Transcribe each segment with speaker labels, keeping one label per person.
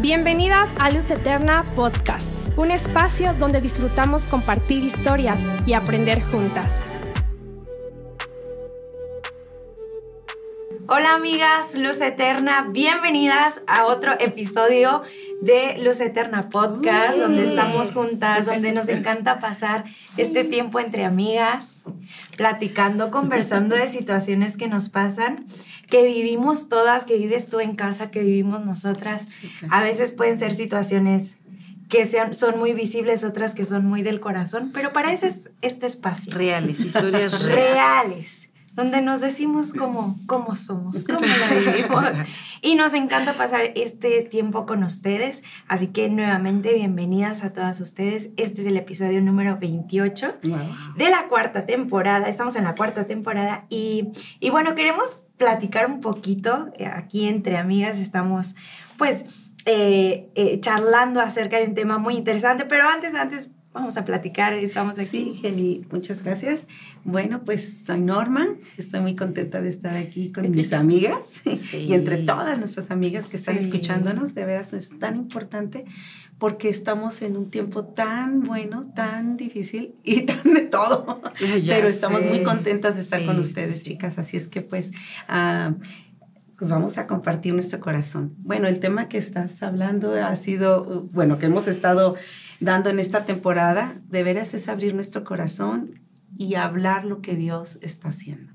Speaker 1: Bienvenidas a Luz Eterna Podcast, un espacio donde disfrutamos compartir historias y aprender juntas.
Speaker 2: Hola amigas, Luz Eterna, bienvenidas a otro episodio de Luz Eterna Podcast, donde estamos juntas, donde nos encanta pasar este tiempo entre amigas, platicando, conversando de situaciones que nos pasan, que vivimos todas, que vives tú en casa, que vivimos nosotras. A veces pueden ser situaciones que sean, son muy visibles, otras que son muy del corazón, pero para eso es este espacio.
Speaker 3: Reales, historias reales.
Speaker 2: reales donde nos decimos cómo, cómo somos, cómo la vivimos. Y nos encanta pasar este tiempo con ustedes. Así que nuevamente bienvenidas a todas ustedes. Este es el episodio número 28 de la cuarta temporada. Estamos en la cuarta temporada y, y bueno, queremos platicar un poquito. Eh, aquí entre amigas estamos pues eh, eh, charlando acerca de un tema muy interesante, pero antes, antes vamos a platicar, estamos aquí.
Speaker 3: Sí, Geni, muchas gracias. Bueno, pues soy Norma, estoy muy contenta de estar aquí con mis amigas y entre todas nuestras amigas que están escuchándonos, de veras es tan importante porque estamos en un tiempo tan bueno, tan difícil y tan de todo, pero estamos muy contentas de estar con ustedes, chicas, así es que pues... Uh, pues vamos a compartir nuestro corazón. Bueno, el tema que estás hablando ha sido, bueno, que hemos estado dando en esta temporada, de veras es abrir nuestro corazón y hablar lo que Dios está haciendo.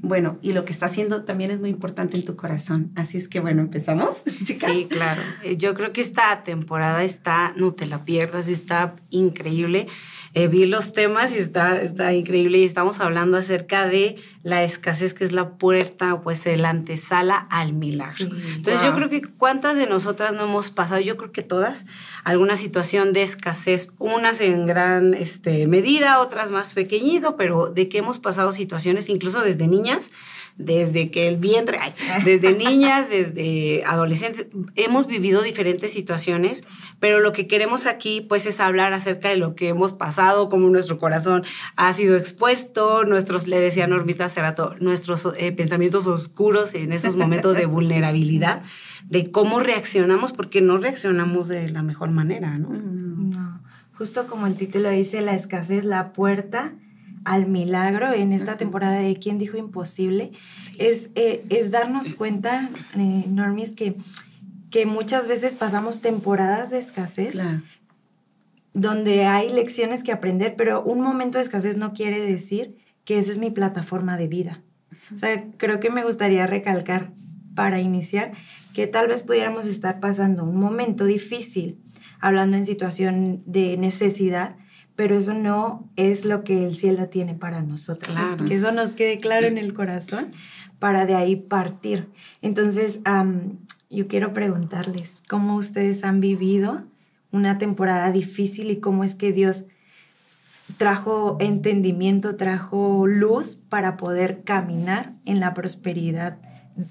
Speaker 3: Bueno, y lo que está haciendo también es muy importante en tu corazón. Así es que bueno, empezamos, chicas.
Speaker 4: Sí, claro. Eh, yo creo que esta temporada está, no te la pierdas, está increíble. Eh, vi los temas y está, está increíble y estamos hablando acerca de la escasez que es la puerta, pues la antesala al milagro. Entonces yo creo que cuántas de nosotras no hemos pasado, yo creo que todas, alguna situación de escasez, unas en gran este, medida, otras más pequeñito, pero de que hemos pasado situaciones incluso desde niñas desde que el vientre, desde niñas, desde adolescentes, hemos vivido diferentes situaciones, pero lo que queremos aquí pues es hablar acerca de lo que hemos pasado, cómo nuestro corazón ha sido expuesto, nuestros, le decía Nuestros eh, pensamientos oscuros en esos momentos de vulnerabilidad, de cómo reaccionamos, porque no reaccionamos de la mejor manera, ¿no?
Speaker 2: No, justo como el título dice, la escasez, la puerta al milagro en esta temporada de ¿Quién dijo imposible? Es, eh, es darnos cuenta, eh, Normis, que, que muchas veces pasamos temporadas de escasez. donde hay lecciones que aprender, pero un momento de escasez no quiere decir que esa es mi plataforma de vida. O sea, creo que me gustaría recalcar para iniciar que tal vez pudiéramos estar pasando un momento difícil, hablando en situación de necesidad, pero eso no es lo que el cielo tiene para nosotros. Que eso nos quede claro en el corazón para de ahí partir. Entonces, yo quiero preguntarles, ¿cómo ustedes han vivido una temporada difícil y cómo es que Dios trajo entendimiento, trajo luz para poder caminar en la prosperidad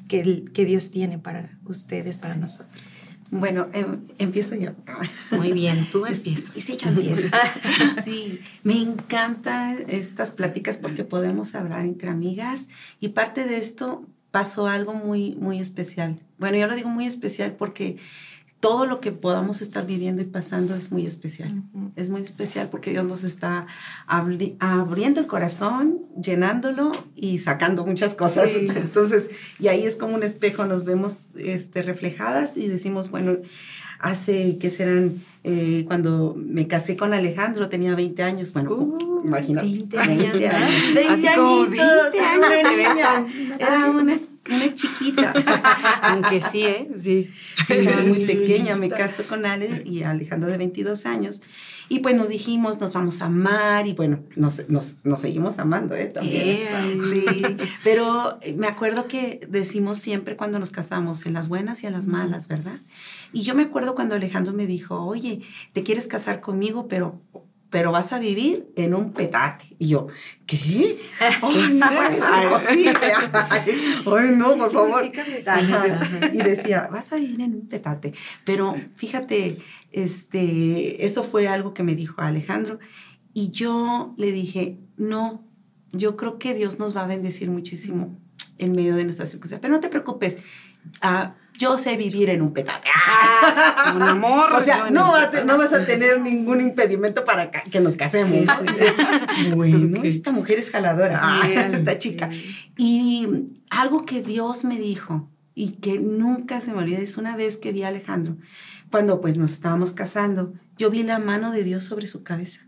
Speaker 2: que, que Dios tiene para ustedes, para nosotros?
Speaker 3: Bueno, em, empiezo yo.
Speaker 4: Muy bien, tú empiezas.
Speaker 3: Sí, yo empiezo. sí, me encantan estas pláticas porque podemos hablar entre amigas y parte de esto pasó algo muy, muy especial. Bueno, yo lo digo muy especial porque todo lo que podamos estar viviendo y pasando es muy especial. Es muy especial porque Dios nos está abriendo el corazón, llenándolo y sacando muchas cosas. Entonces, y ahí es como un espejo, nos vemos este, reflejadas y decimos, bueno, hace que serán, eh, cuando me casé con Alejandro, tenía 20 años, bueno, uh, imagínate. 20 años. 20 años. 20 años. Era una una chiquita.
Speaker 4: Aunque sí, ¿eh? Sí.
Speaker 3: sí estaba muy pequeña. Me caso con Ale y Alejandro de 22 años. Y pues nos dijimos, nos vamos a amar y bueno, nos, nos, nos seguimos amando, ¿eh? También. Sí. Pero me acuerdo que decimos siempre cuando nos casamos, en las buenas y en las malas, ¿verdad? Y yo me acuerdo cuando Alejandro me dijo, oye, te quieres casar conmigo, pero pero vas a vivir en un petate. Y yo, ¿qué? Oh, no es. Ay, no, por favor. Y decía, vas a vivir en un petate. Pero fíjate, este, eso fue algo que me dijo Alejandro. Y yo le dije, no, yo creo que Dios nos va a bendecir muchísimo en medio de nuestras circunstancias. Pero no te preocupes. Ah, yo sé vivir en un petate. Ah, un amor. o sea, no, no, vas a tener ningún impedimento para que nos casemos. bueno, esta mujer es jaladora, ah, esta chica. Y algo que Dios me dijo y que nunca se me olvida es una vez que vi a Alejandro, cuando pues nos estábamos casando, yo vi la mano de Dios sobre su cabeza.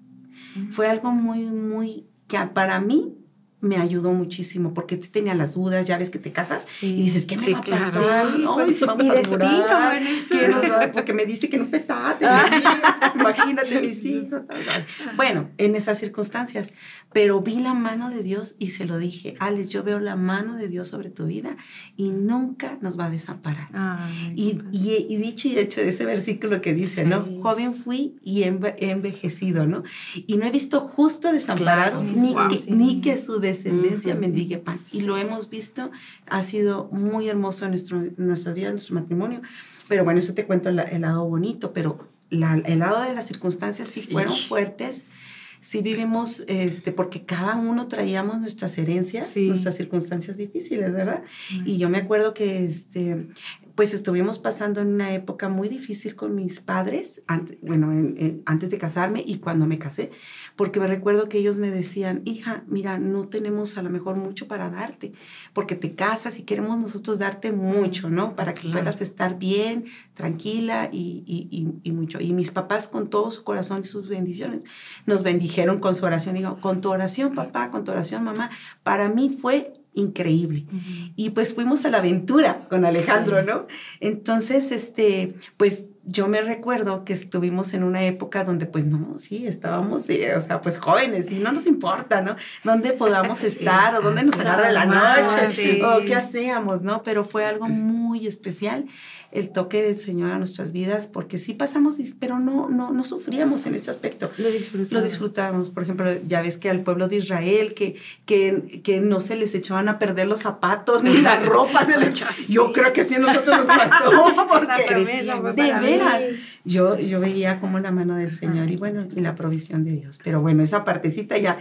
Speaker 3: Fue algo muy, muy, que para mí me ayudó muchísimo porque tenía las dudas, ya ves que te casas y dices, ¿qué me va a pasar? Sí, Ay, si vamos a durar, porque me dice que no petate, ah. imagínate mis hijos. Bueno, en esas circunstancias, pero vi la mano de Dios y se lo dije, Alex, yo veo la mano de Dios sobre tu vida y nunca nos va a desamparar. y, y, dicho y hecho de ese versículo que dice, ¿no? Joven fui y he envejecido, ¿no? Y no he visto justo desamparado, ni, que, ni que su descendencia mendigue pan. Y lo hemos visto, ha sido muy hermoso en, nuestro, nuestras vidas, en nuestro matrimonio. Pero bueno, eso te cuento el, lado bonito, pero la, el lado de las circunstancias sí, fueron fuertes sí vivimos, este, porque cada uno traíamos nuestras herencias, nuestras circunstancias difíciles, ¿verdad? Y yo me acuerdo que, este, pues estuvimos pasando en una época muy difícil con mis padres, bueno, antes de casarme y cuando me casé, porque me recuerdo que ellos me decían, hija, mira, no tenemos a lo mejor mucho para darte, porque te casas y queremos nosotros darte mucho, ¿no? Para que puedas estar bien, tranquila y, y, y, mucho. Y mis papás con todo su corazón y sus bendiciones nos bendijeron con su oración. Digo, con tu oración, papá, con tu oración, mamá. Para mí fue increíble. Y pues fuimos a la aventura con Alejandro, ¿no? Entonces, este, pues yo me recuerdo que estuvimos en una época donde pues no, sí, estábamos, o sea, pues jóvenes y no nos importa, ¿no? Dónde podamos estar o dónde nos agarra la noche o qué hacíamos, ¿no? Pero fue algo muy especial el toque del Señor a nuestras vidas, porque sí pasamos, pero no, no, no sufríamos en este aspecto.
Speaker 2: Lo disfrutamos.
Speaker 3: Lo disfrutamos. Por ejemplo, ya ves que al pueblo de Israel, que, que, que no se les echaban a perder los zapatos ni la ropa se les Yo creo que sí a nosotros nos pasó, porque de veras, yo, yo veía como la mano del Señor y bueno, y la provisión de Dios. Pero bueno, esa partecita ya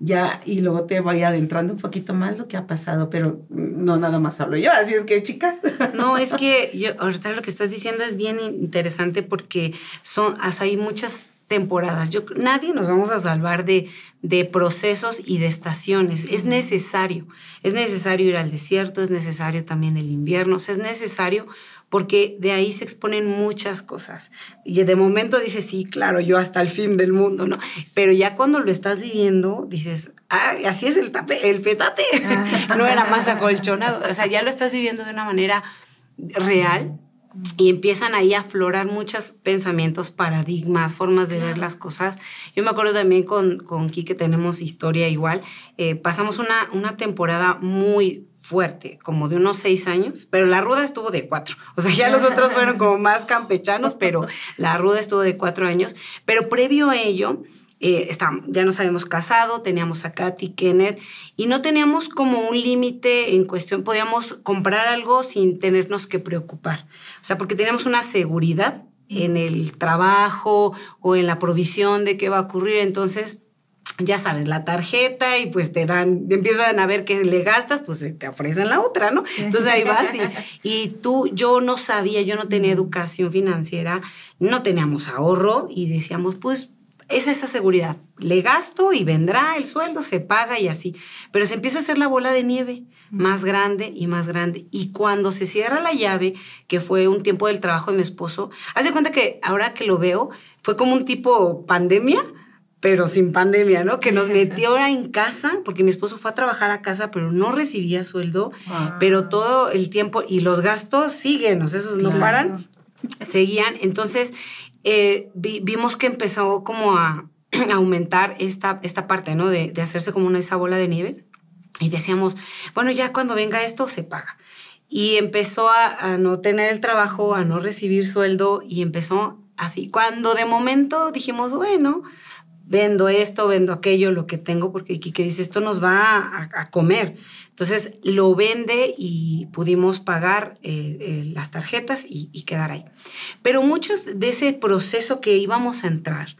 Speaker 3: ya, y luego te voy adentrando un poquito más lo que ha pasado, pero no nada más hablo yo, así es que chicas.
Speaker 4: No, es que yo, ahorita lo que estás diciendo es bien interesante porque son, hay muchas temporadas. Yo, nadie nos vamos a salvar de, de procesos y de estaciones. Es necesario. Es necesario ir al desierto, es necesario también el invierno, es necesario porque de ahí se exponen muchas cosas. Y de momento dices, sí, claro, yo hasta el fin del mundo, ¿no? Pero ya cuando lo estás viviendo, dices, ah, así es el, tape, el petate, no era más acolchonado. O sea, ya lo estás viviendo de una manera real y empiezan ahí a aflorar muchos pensamientos, paradigmas, formas de ver las cosas. Yo me acuerdo también con, con Kike, tenemos historia igual. Eh, pasamos una, una temporada muy fuerte, como de unos seis años, pero la ruda estuvo de cuatro. O sea, ya los otros fueron como más campechanos, pero la ruda estuvo de cuatro años. Pero previo a ello, eh, ya nos habíamos casado, teníamos a Katy, Kenneth, y no teníamos como un límite en cuestión, podíamos comprar algo sin tenernos que preocupar. O sea, porque teníamos una seguridad en el trabajo o en la provisión de qué va a ocurrir. Entonces, ya sabes, la tarjeta y pues te dan, empiezan a ver que le gastas, pues te ofrecen la otra, ¿no? Entonces ahí vas y, y tú, yo no sabía, yo no tenía educación financiera, no teníamos ahorro y decíamos, pues es esa seguridad. Le gasto y vendrá el sueldo, se paga y así. Pero se empieza a hacer la bola de nieve más grande y más grande. Y cuando se cierra la llave, que fue un tiempo del trabajo de mi esposo, haz de cuenta que ahora que lo veo, fue como un tipo pandemia pero sin pandemia, ¿no? Que nos metió en casa, porque mi esposo fue a trabajar a casa, pero no recibía sueldo, ah. pero todo el tiempo, y los gastos siguen, o sea, esos no paran, seguían. Entonces, eh, vimos que empezó como a, aumentar esta, esta parte, ¿no? De, de, hacerse como una esa bola de nieve. Y decíamos, bueno, ya cuando venga esto se paga. Y empezó a, a no tener el trabajo, a no recibir sueldo, y empezó así. Cuando de momento dijimos, bueno, vendo esto, vendo aquello, lo que tengo, porque Kike dice, esto nos va a, comer. Entonces lo vende y pudimos pagar eh, eh, las tarjetas y, quedar ahí. Pero muchos de ese proceso que íbamos a entrar,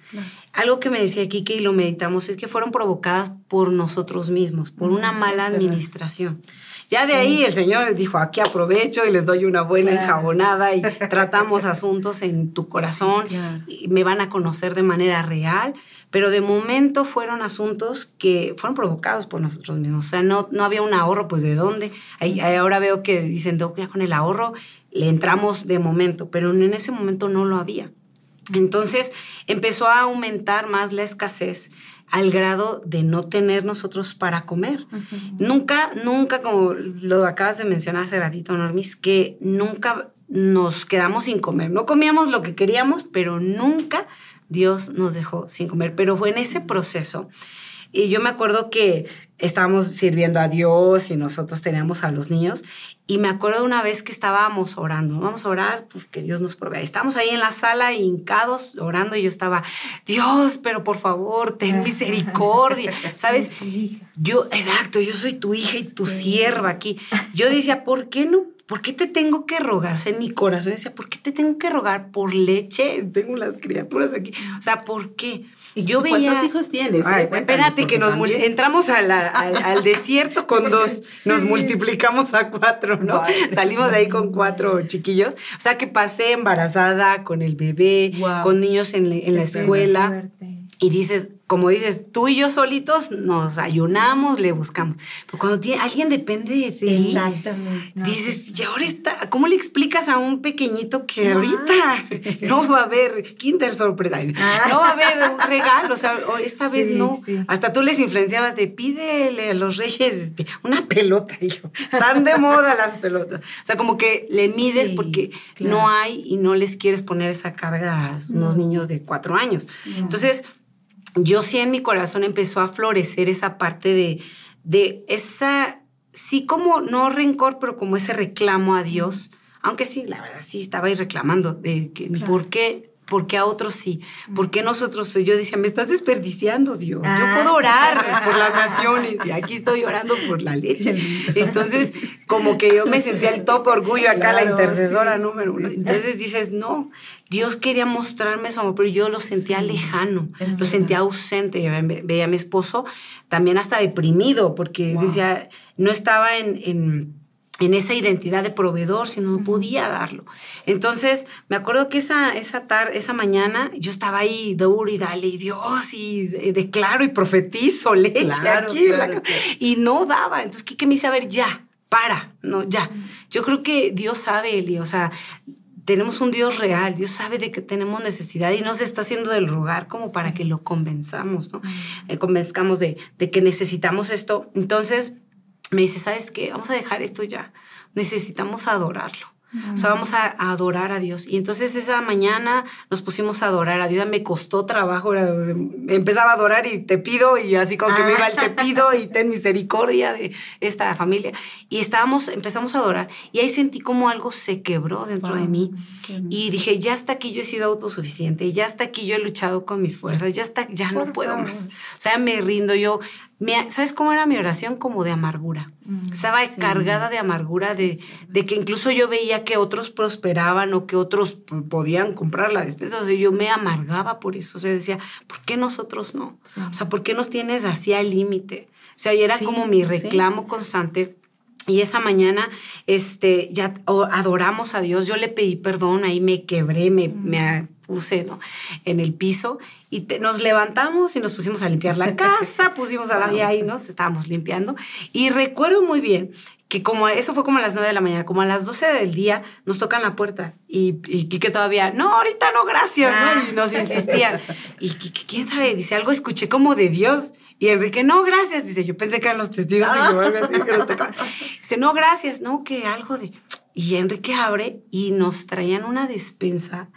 Speaker 4: algo que me decía Kike y lo meditamos, es que fueron provocadas por nosotros mismos, por una mala administración. Ya de ahí el Señor dijo, aquí aprovecho y les doy una buena enjabonada y tratamos asuntos en tu corazón y me van a conocer de manera real. Pero de momento fueron asuntos que fueron provocados por nosotros mismos. O sea, no, no había un ahorro, pues de dónde. Ahí, ahora veo que dicen, ya con el ahorro le entramos de momento, pero en ese momento no lo había. Entonces empezó a aumentar más la escasez al grado de no tener nosotros para comer. Nunca, nunca, como lo acabas de mencionar hace ratito, Normis, que nunca nos quedamos sin comer. No comíamos lo que queríamos, pero nunca Dios nos dejó sin comer. Pero fue en ese proceso. Y yo me acuerdo que estábamos sirviendo a Dios y nosotros teníamos a los niños. Y me acuerdo una vez que estábamos orando, vamos a orar porque Dios nos provea. Estábamos ahí en la sala hincados orando y yo estaba, Dios, pero por favor, ten misericordia. ¿Sabes? Yo, exacto, yo soy tu hija y tu sierva aquí. Yo decía, ¿por qué no ¿por qué te tengo que rogar? O sea, en mi corazón decía, ¿por qué te tengo que rogar por leche? Tengo las criaturas aquí. O sea, ¿por qué?
Speaker 3: Yo veía... ¿Cuántos hijos tienes?
Speaker 4: espérate, que nos entramos al, al, desierto con dos, nos multiplicamos a cuatro, ¿no? Salimos de ahí con cuatro chiquillos. O sea, que pasé embarazada con el bebé, con niños en, en la escuela. Y dices, como dices, tú y yo solitos nos ayunamos, le buscamos. Pero cuando tiene, alguien depende de ti, Exactamente. dices, y ahora está, ¿cómo le explicas a un pequeñito que ahorita no va a haber kinder sorpresa? No va a haber un regalo, o sea, esta vez no. Hasta tú les influenciabas de pídele a los reyes este, una pelota, hijo. Están de moda las pelotas. O sea, como que le mides porque no hay y no les quieres poner esa carga a unos niños de cuatro años. Entonces, yo sí en mi corazón empezó a florecer esa parte de, de esa, sí como no rencor, pero como ese reclamo a Dios. Aunque sí, la verdad sí estaba ahí reclamando de que, por qué ¿Por qué a otros sí? ¿Por qué nosotros? Yo decía, me estás desperdiciando, Dios. Yo ah. puedo orar por las naciones y aquí estoy orando por la leche. Entonces, como que yo me sentía el top orgullo acá, la intercesora número uno. Entonces dices, no, Dios quería mostrarme eso, pero yo lo sentía lejano, lo sentía ausente. Veía a mi esposo también hasta deprimido porque decía, no estaba en en esa identidad de proveedor, si no podía darlo. Entonces, me acuerdo que esa, esa tarde, esa mañana, yo estaba ahí duro y dale, y Dios, y declaro y profetizo leche aquí. Y no daba. Entonces, ¿qué, me hice? A ver, ya, para, no, ya. Yo creo que Dios sabe, Eli, o sea, tenemos un Dios real, Dios sabe de que tenemos necesidad y nos está haciendo del rogar como para que lo convenzamos, ¿no? Eh, convenzcamos de, de que necesitamos esto. Entonces, me dice, ¿sabes qué? Vamos a dejar esto ya. Necesitamos adorarlo. O sea, vamos a, adorar a Dios. Y entonces esa mañana nos pusimos a adorar a Dios. Me costó trabajo. empezaba a adorar y te pido, y así como que me iba el te pido y ten misericordia de esta familia. Y estábamos, empezamos a adorar. Y ahí sentí como algo se quebró dentro de mí. Y dije, ya hasta aquí yo he sido autosuficiente. Ya hasta aquí yo he luchado con mis fuerzas. Ya hasta, ya no puedo más. O sea, me rindo. Yo ¿Sabes cómo era mi oración? Como de amargura. Mm, Estaba cargada de amargura, de, de, que incluso yo veía que otros prosperaban o que otros podían comprar la despensa. O sea, yo me amargaba por eso. O sea, decía, ¿por qué nosotros no? O sea, ¿por qué nos tienes así al límite? O sea, y era como mi reclamo constante. Y esa mañana este, ya adoramos a Dios. Yo le pedí perdón, ahí me quebré, me, me puse ¿no? en el piso y nos levantamos y nos pusimos a limpiar la casa, pusimos a la y ahí nos estábamos limpiando. Y recuerdo muy bien que como eso fue como a las 9 de la mañana, como a las 12 del día nos tocan la puerta y, y que todavía, no, ahorita no, gracias, ¿no? Y nos insistían. Y quién sabe, dice, algo escuché como de Dios. Y Enrique, no, gracias. Dice, yo pensé que eran los testigos y yo algo así que nos tocaban. Dice, no, gracias, no, que algo de... Y Enrique abre y nos traían una despensa.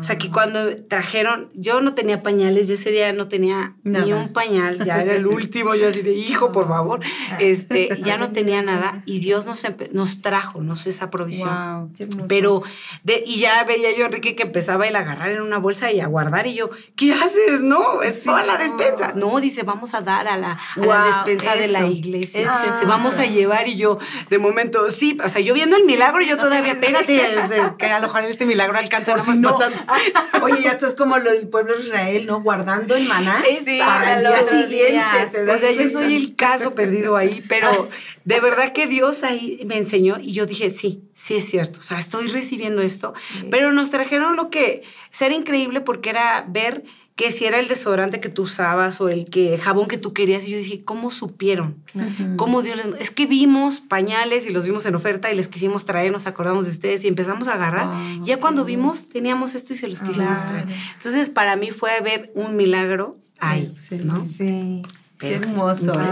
Speaker 4: O sea, que cuando trajeron, yo no tenía pañales, y ese día no tenía ni un pañal, ya era el último, yo así de, hijo, por favor, ah. este, ya no tenía nada y Dios nos, nos trajo, nos esa provisión. Pero, de, y ya veía yo a Enrique que empezaba a agarrar en una bolsa y a guardar y yo, ¿qué haces? No, es toda la despensa. No, dice, vamos a dar a la, despensa de la iglesia. Se vamos a llevar y yo, de momento, sí, o sea, yo viendo el milagro milagro, yo todavía, espérate, es, que a lo mejor este milagro alcanza
Speaker 3: si no. Oye, esto es como el pueblo de Israel, ¿no? Guardando el maná sí, para el día siguiente.
Speaker 4: O sea, yo soy el caso perdido ahí, pero de verdad que Dios ahí me enseñó y yo dije, sí, sí es cierto, o sea, estoy recibiendo esto, pero nos trajeron lo que, era increíble porque era ver que si era el desodorante que tú usabas o el que jabón que tú querías. Y yo dije, ¿cómo supieron? ¿Cómo Dios les... Es que vimos pañales y los vimos en oferta y les quisimos traer, nos acordamos de ustedes y empezamos a agarrar. Ah, ya cuando vimos, teníamos esto y se los quisimos traer. Entonces, para mí fue ver un milagro ahí, ¿no?
Speaker 2: Sí.
Speaker 3: Qué hermoso. ¿eh?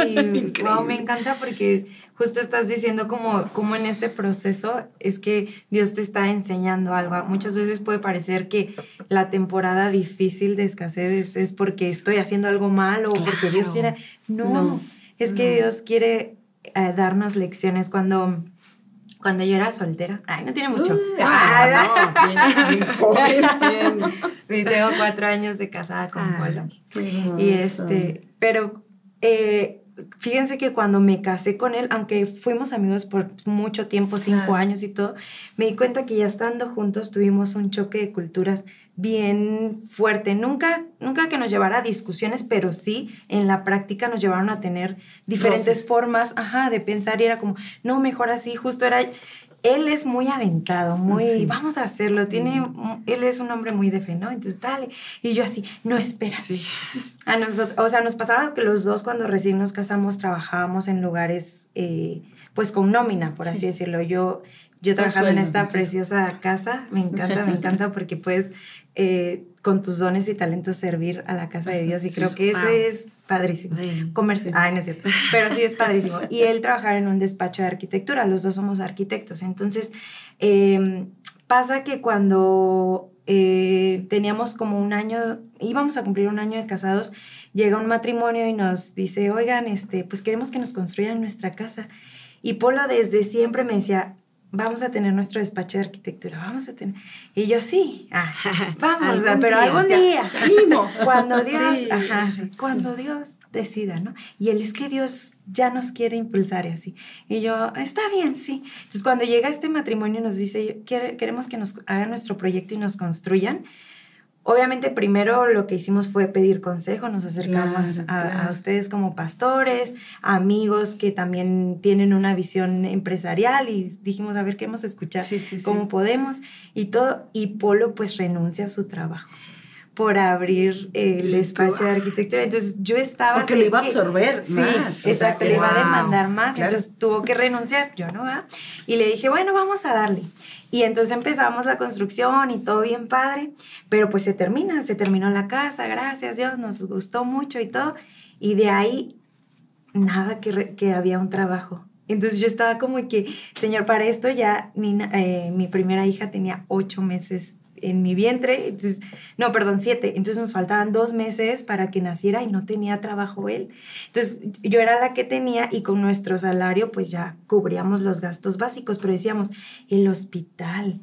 Speaker 2: Ay, wow, me encanta porque justo estás diciendo como, como en este proceso es que Dios te está enseñando algo. Muchas veces puede parecer que la temporada difícil de escasez es, porque estoy haciendo algo mal o porque Dios tiene... No, es que Dios quiere eh, darnos lecciones cuando cuando yo era soltera. Ay, no tiene mucho. ah, no, bien, bien, Sí, tengo cuatro años de casada con Polo. Y este, pero eh, fíjense que cuando me casé con él, aunque fuimos amigos por mucho tiempo, cinco años y todo, me di cuenta que ya estando juntos tuvimos un choque de culturas bien fuerte. Nunca, nunca que nos llevara a discusiones, pero sí en la práctica nos llevaron a tener diferentes formas ajá, de pensar y era como, no, mejor así, justo era él es muy aventado, muy, vamos a hacerlo, tiene, él es un hombre muy de fe, ¿no? Entonces, dale. Y yo así, no, espera. Sí. A nosotros, o sea, nos pasaba que los dos cuando recién nos casamos trabajábamos en lugares, eh, pues con nómina, por así decirlo. Yo, yo trabajando en esta preciosa casa, me encanta, me encanta porque pues eh, con tus dones y talentos servir a la casa de Dios y creo que eso es padrísimo. Comercio. Ay, no es cierto. Pero sí es padrísimo. Y él trabajar en un despacho de arquitectura, los dos somos arquitectos. Entonces, em, pasa que cuando eh, teníamos como un año, íbamos a cumplir un año de casados, llega un matrimonio y nos dice, oigan, este, pues queremos que nos construyan nuestra casa. Y Polo desde siempre me decía, vamos a tener nuestro despacho de arquitectura, vamos a tener. Y yo sí, ah, vamos, pero algún día, cuando Dios, ajá, cuando Dios decida, ¿no? Y él es que Dios ya nos quiere impulsar y así. Y yo, está bien, sí. Entonces cuando llega este matrimonio nos dice, queremos que nos hagan nuestro proyecto y nos construyan. Obviamente primero lo que hicimos fue pedir consejo, nos acercamos a, ustedes como pastores, amigos que también tienen una visión empresarial y dijimos a ver qué hemos escuchado, cómo podemos y todo. Y Polo pues renuncia a su trabajo por abrir el despacho de arquitectura. Entonces yo estaba...
Speaker 3: Porque le iba a absorber
Speaker 2: sí, exacto, le iba a demandar más, entonces tuvo que renunciar, yo no, va Y le dije, bueno, vamos a darle. Y entonces empezamos la construcción y todo bien padre, pero pues se termina, se terminó la casa, gracias Dios, nos gustó mucho y todo. Y de ahí, nada que, que había un trabajo. Entonces yo estaba como que, Señor, para esto ya eh, mi primera hija tenía ocho meses en mi vientre, entonces, no, perdón, siete, entonces me faltaban dos meses para que naciera y no tenía trabajo él. Entonces yo era la que tenía y con nuestro salario pues ya cubríamos los gastos básicos, pero decíamos, el hospital,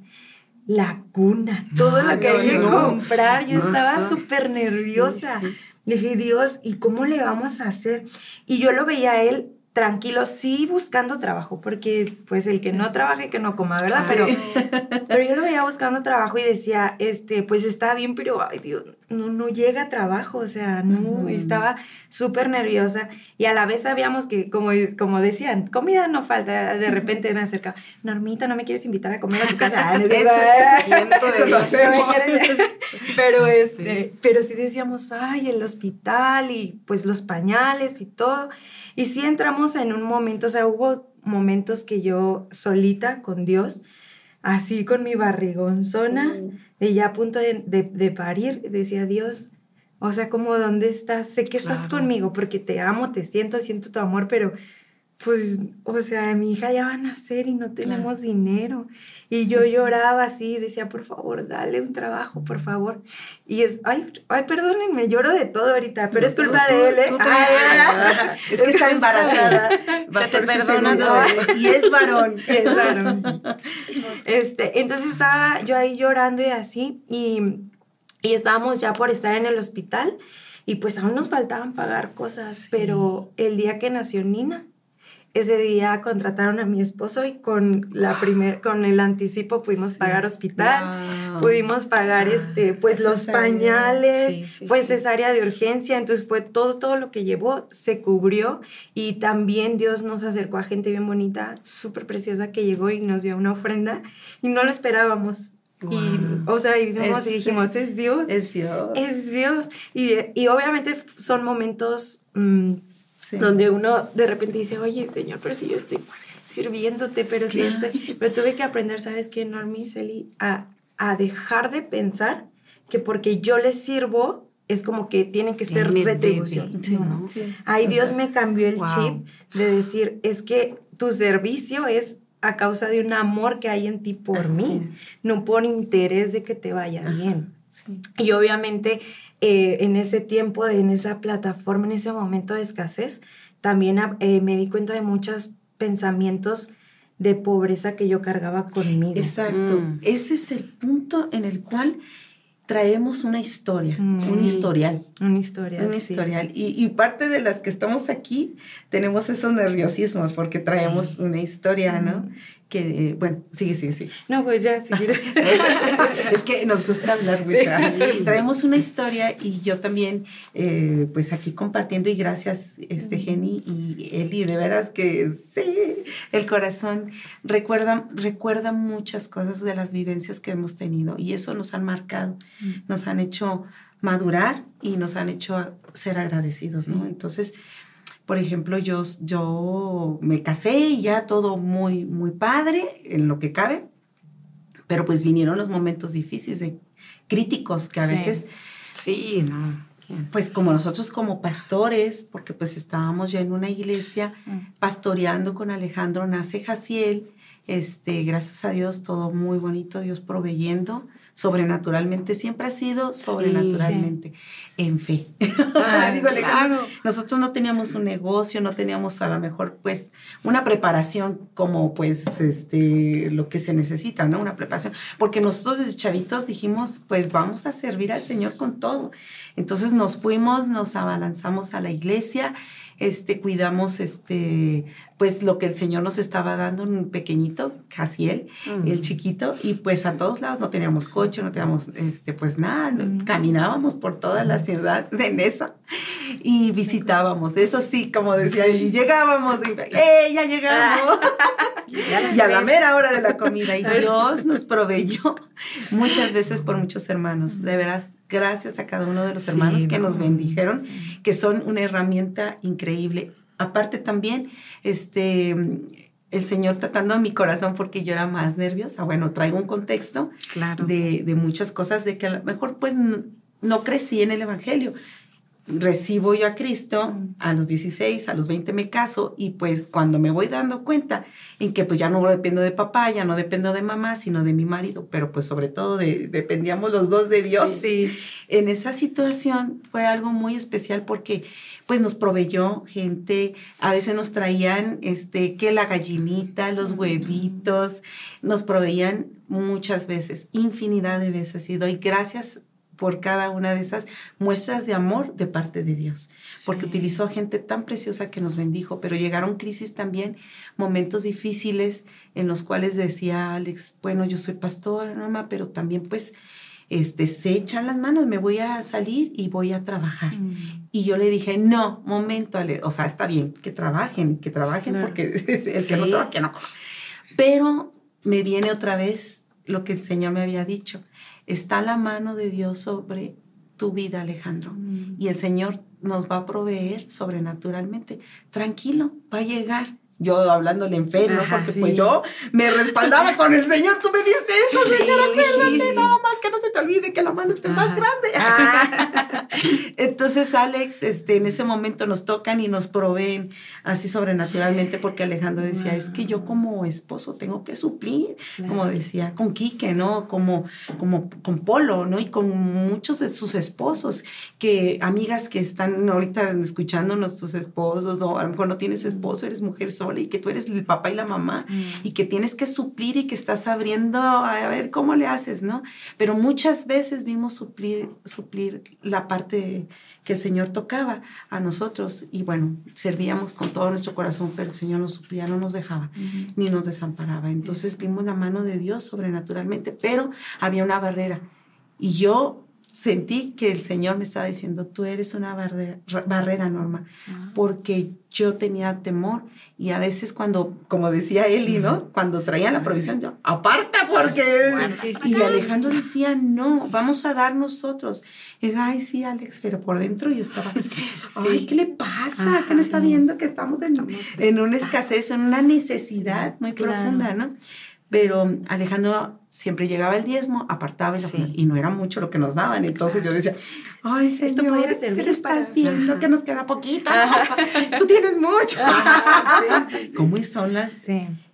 Speaker 2: la cuna, todo lo que hay que comprar, yo estaba súper nerviosa. Dije, Dios, ¿y cómo le vamos a hacer? Y yo lo veía a él tranquilo, sí buscando trabajo, porque pues el que no trabaje, que no coma, ¿verdad? Pero, pero yo lo veía buscando trabajo y decía, este, pues está bien, pero, ay Dios, no, no llega a trabajo, o sea, no, estaba súper nerviosa y a la vez sabíamos que, como, como decían, comida no falta, de repente me acerca, Normita, ¿no me quieres invitar a comer a tu casa? eso, eso, lo pero, este, pero sí decíamos, ay, el hospital y pues los pañales y todo. Y sí entramos en un momento, o sea, hubo momentos que yo solita con Dios, así con mi barrigón zona, de ya a punto de, parir, decía Dios, o sea, como, ¿dónde estás? Sé que estás conmigo porque te amo, te siento, siento tu amor, pero pues, o sea, mi hija ya va a nacer y no tenemos dinero. Y yo lloraba así, decía, por favor, dale un trabajo, por favor. Y es, ay, ay, perdónenme, lloro de todo ahorita, pero es culpa de él, ¿eh?
Speaker 3: es que está embarazada. Ya te perdonando. Y es varón. Es varón.
Speaker 2: Este, entonces estaba yo ahí llorando y así, y, y estábamos ya por estar en el hospital, y pues aún nos faltaban pagar cosas, pero el día que nació Nina, ese día contrataron a mi esposo y con la primer, con el anticipo pudimos pagar hospital, pudimos pagar este, pues los pañales, pues esa área de urgencia, entonces fue todo, todo lo que llevó, se cubrió y también Dios nos acercó a gente bien bonita, súper preciosa que llegó y nos dio una ofrenda y no lo esperábamos. Y, o sea, y vimos y dijimos, es Dios.
Speaker 3: Es Dios.
Speaker 2: Es Dios. Y, y obviamente son momentos donde uno de repente dice, oye, Señor, pero si yo estoy sirviéndote, pero si estoy... Pero tuve que aprender, ¿sabes qué, Normi, Celi? A, a dejar de pensar que porque yo le sirvo es como que tiene que ser retribución. Ahí Dios me cambió el chip de decir, es que tu servicio es a causa de un amor que hay en ti por mí, no por interés de que te vaya bien. Y obviamente eh, en ese tiempo, en esa plataforma, en ese momento de escasez, también eh, me di cuenta de muchos pensamientos de pobreza que yo cargaba conmigo.
Speaker 3: Exacto. Mm. Ese es el punto en el cual traemos una historia, mm. un historial.
Speaker 2: Un historial.
Speaker 3: Un historial. Y, y, parte de las que estamos aquí tenemos esos nerviosismos porque traemos una historia, ¿no? Mm que, bueno, sigue, sigue, sigue.
Speaker 2: No, pues ya, sigue.
Speaker 3: es que nos gusta hablar, Traemos una historia y yo también, eh, pues aquí compartiendo y gracias, este, Jenny y Eli, de veras que sí, el corazón recuerda, recuerda muchas cosas de las vivencias que hemos tenido y eso nos han marcado, nos han hecho madurar y nos han hecho ser agradecidos, ¿no? Entonces, por ejemplo, yo, yo me casé y ya todo muy, muy padre en lo que cabe, pero pues vinieron los momentos difíciles, de, críticos, que a veces...
Speaker 4: Sí, no.
Speaker 3: Pues como nosotros como pastores, porque pues estábamos ya en una iglesia mm. pastoreando con Alejandro Nace Jaciel, este, gracias a Dios todo muy bonito, Dios proveyendo, sobrenaturalmente, siempre ha sido sobrenaturalmente, en fe. Ah, nosotros no teníamos un negocio, no teníamos a lo mejor pues una preparación como pues este, lo que se necesita, ¿no? Una preparación, porque nosotros desde chavitos dijimos pues vamos a servir al Señor con todo. Entonces nos fuimos, nos abalanzamos a la iglesia este, cuidamos este, pues lo que el Señor nos estaba dando, un pequeñito, casi él, el chiquito, y pues a todos lados no teníamos coche, no teníamos este, pues nada, caminábamos por toda la ciudad de Nesa y visitábamos, eso sí, como decía, y llegábamos, y ¡eh, ya llegamos! y a la mera hora de la comida, y Dios nos proveyó muchas veces por muchos hermanos, de veras, gracias a cada uno de los hermanos que nos bendijeron, que son una herramienta increíble. Aparte también, este, el Señor tratando mi corazón porque yo era más nerviosa. Bueno, traigo un contexto de, de, muchas cosas de que a lo mejor pues no crecí en el Evangelio recibo yo a Cristo a los 16, a los 20 me caso y pues cuando me voy dando cuenta en que pues ya no dependo de papá, ya no dependo de mamá, sino de mi marido, pero pues sobre todo de, dependíamos los dos de Dios.
Speaker 2: Sí.
Speaker 3: En esa situación fue algo muy especial porque pues nos proveyó gente, a veces nos traían este que la gallinita, los huevitos, nos proveían muchas veces, infinidad de veces y doy gracias por cada una de esas muestras de amor de parte de Dios, porque utilizó a gente tan preciosa que nos bendijo, pero llegaron crisis también, momentos difíciles en los cuales decía Alex, bueno, yo soy pastor, mamá, pero también pues este, se echan las manos, me voy a salir y voy a trabajar. Mm. Y yo le dije, no, momento, Ale, o sea, está bien, que trabajen, que trabajen, porque el que no trabaja, no. Pero me viene otra vez lo que el Señor me había dicho está la mano de Dios sobre tu vida, Alejandro. Mm. Y el Señor nos va a proveer sobrenaturalmente. Tranquilo, va a llegar yo hablándole en fe, ¿no? Porque pues yo me respaldaba con el Señor, tú me diste eso, Señor, sí, nada más que no se te olvide que la mano esté más grande. Ah. Entonces, Alex, este, en ese momento nos tocan y nos proveen así sobrenaturalmente, porque Alejandro decía, es que yo como esposo tengo que suplir, como decía, con Quique, ¿no? Como, como con Polo, ¿no? Y con muchos de sus esposos, que amigas que están ahorita escuchando nuestros esposos, no, a lo mejor no tienes esposo, eres mujer sola y que tú eres el papá y la mamá mm. y que tienes que suplir y que estás abriendo a ver cómo le haces, ¿no? Pero muchas veces vimos suplir, suplir la parte parte que el Señor tocaba a nosotros. Y bueno, servíamos con todo nuestro corazón, pero el Señor nos suplía, no nos dejaba, ni nos desamparaba. Entonces vimos la mano de Dios sobrenaturalmente, pero había una barrera. Y yo sentí que el Señor me estaba diciendo, tú eres una barrera, barrera Norma, ah. porque yo tenía temor y a veces cuando, como decía Eli, ¿no? Cuando traían la provisión, yo, aparta porque... Y Alejandro decía, no, vamos a dar nosotros. Y ay, sí, Alex, pero por dentro yo estaba, ay, ¿qué le pasa? ¿Qué no está viendo que estamos en, en una escasez, en una necesidad muy profunda, ¿no? Pero Alejandro siempre llegaba el diezmo, apartaba y no era mucho lo que nos daban. Entonces yo decía, ay, señor, Esto pudiera ser ¿qué estás viendo? Que nos queda poquito. Tú tienes mucho. ¿Cómo son las,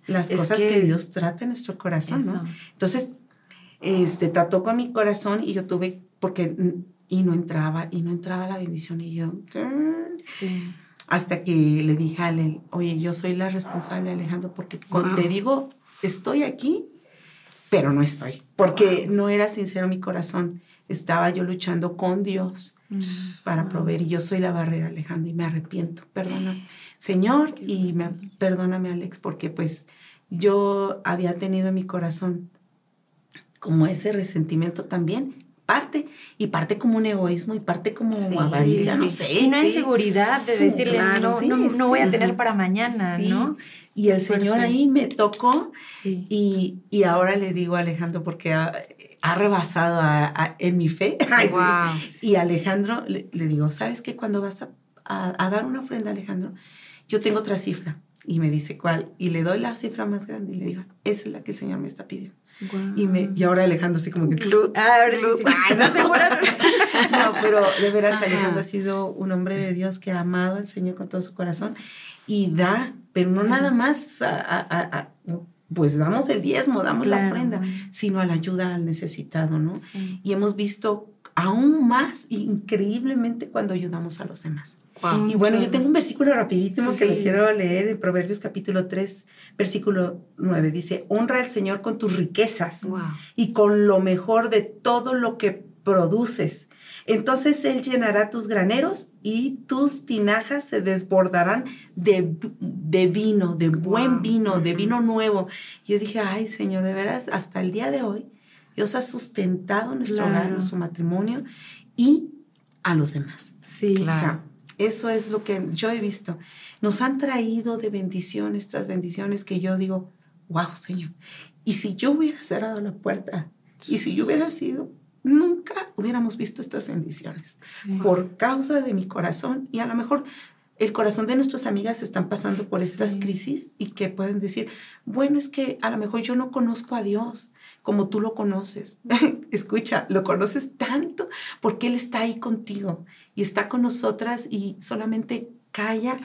Speaker 3: las cosas que, Dios trata en nuestro corazón? ¿no? Entonces, este, trató con mi corazón y yo tuve, porque, y no entraba, y no entraba la bendición. Y yo, sí. Hasta que le dije a él, oye, yo soy la responsable, Alejandro, porque te digo estoy aquí, pero no estoy, porque no era sincero mi corazón. Estaba yo luchando con Dios mm. para proveer y yo soy la barrera, Alejandro, y me arrepiento. Perdona, Señor, y me, perdóname, Alex, porque pues yo había tenido en mi corazón como ese resentimiento también parte y parte como un egoísmo y parte como avaricia, no sé.
Speaker 2: Y una inseguridad de decirle, no, no, voy a tener para mañana, ¿no?
Speaker 3: Y el Señor ahí me tocó y, y, ahora le digo a Alejandro porque ha, rebasado a, en mi fe. Y Alejandro le, digo, ¿sabes qué? Cuando vas a, a, dar una ofrenda, Alejandro, yo tengo otra cifra. Y me dice, ¿cuál? Y le doy la cifra más grande y le digo, esa es la que el Señor me está pidiendo. Y, me, y ahora Alejandro así como que... Ah, ahora sí, no, pero de veras Alejandro ha sido un hombre de Dios que ha amado al Señor con todo su corazón y da, pero no nada más a, pues damos el diezmo, damos la ofrenda, sino a la ayuda al necesitado, ¿no? Y hemos visto aún más increíblemente cuando ayudamos a los demás. Y bueno, yo tengo un versículo rapidísimo que le quiero leer en Proverbios capítulo 3, versículo 9. Dice, honra al Señor con tus riquezas y con lo mejor de todo lo que produces. Entonces Él llenará tus graneros y tus tinajas se desbordarán de, de vino, de buen vino, de vino nuevo. Yo dije, ay Señor, de veras, hasta el día de hoy Dios ha sustentado nuestro hogar, nuestro matrimonio y a los demás. Sí, claro. O sea, eso es lo que yo he visto. Nos han traído de bendiciones tras bendiciones que yo digo, wow, Señor. Y si yo hubiera cerrado la puerta, y si yo hubiera sido, nunca hubiéramos visto estas bendiciones por causa de mi corazón. Y a lo mejor el corazón de nuestras amigas están pasando por estas crisis y que pueden decir, bueno, es que a lo mejor yo no conozco a Dios como tú lo conoces. Escucha, lo conoces tanto porque Él está ahí contigo y está con nosotras y solamente calla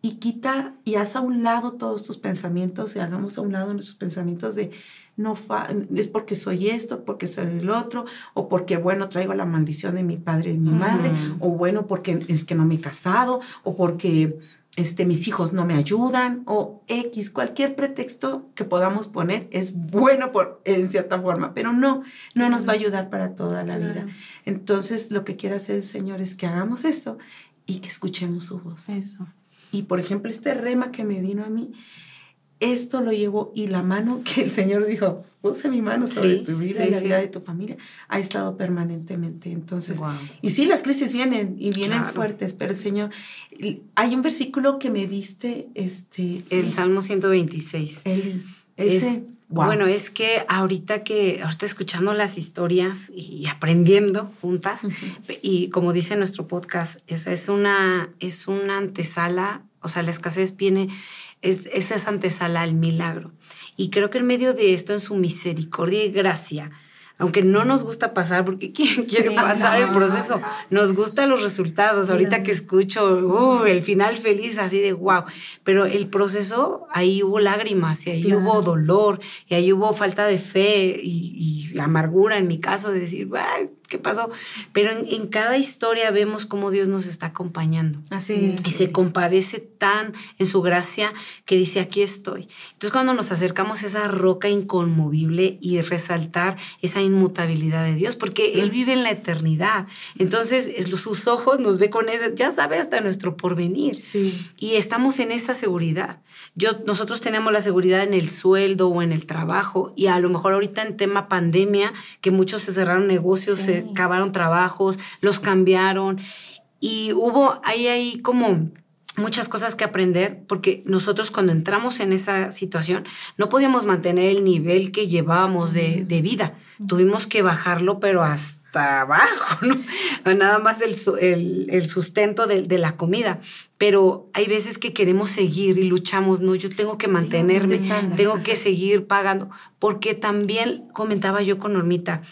Speaker 3: y quita y haz a un lado todos tus pensamientos y hagamos a un lado nuestros pensamientos de no es porque soy esto, porque soy el otro, o porque, bueno, traigo la maldición de mi padre y mi madre, o bueno, porque es que no me he casado, o porque este, mis hijos no me ayudan, o X, cualquier pretexto que podamos poner es bueno por, en cierta forma, pero no, no nos va a ayudar para toda la vida. Entonces, lo que quiere hacer el Señor es que hagamos eso y que escuchemos su voz. Eso. Y, por ejemplo, este rema que me vino a mí, esto lo llevo y la mano que el Señor dijo, puse mi mano sobre tu vida y la vida de tu familia, ha estado permanentemente. Entonces, y sí, las crisis vienen y vienen fuertes, pero el Señor, hay un versículo que me diste, este...
Speaker 4: El Salmo 126. ese... Bueno, es que ahorita que, ahorita escuchando las historias y aprendiendo juntas, y como dice nuestro podcast, es, es, una, es una antesala, o sea, la escasez viene es, esa antesala al milagro. Y creo que en medio de esto, en su misericordia y gracia, aunque no nos gusta pasar, porque ¿quién quiere pasar el proceso? Nos gustan los resultados. Ahorita que escucho uh, el final feliz, así de wow. Pero el proceso, ahí hubo lágrimas, y ahí hubo dolor, y ahí hubo falta de fe y, amargura en mi caso, de decir, ¿qué pasó? Pero en, cada historia vemos cómo Dios nos está acompañando.
Speaker 2: Así
Speaker 4: Y se compadece tan en su gracia que dice, aquí estoy. Entonces cuando nos acercamos a esa roca inconmovible y resaltar esa inmutabilidad de Dios, porque Él vive en la eternidad. Entonces sus ojos nos ve con ese, ya sabe hasta nuestro porvenir.
Speaker 2: Sí.
Speaker 4: Y estamos en esa seguridad. Yo, nosotros tenemos la seguridad en el sueldo o en el trabajo y a lo mejor ahorita en tema pandemia, que muchos se cerraron negocios, se acabaron trabajos, los cambiaron. Y hubo ahí, ahí como muchas cosas que aprender porque nosotros cuando entramos en esa situación no podíamos mantener el nivel que llevábamos de, de vida. Tuvimos que bajarlo, pero hasta abajo, ¿no? Nada más el, el, el sustento de, de, la comida. Pero hay veces que queremos seguir y luchamos, no, yo tengo que mantenerme, tengo que seguir pagando, porque también comentaba yo con Normita,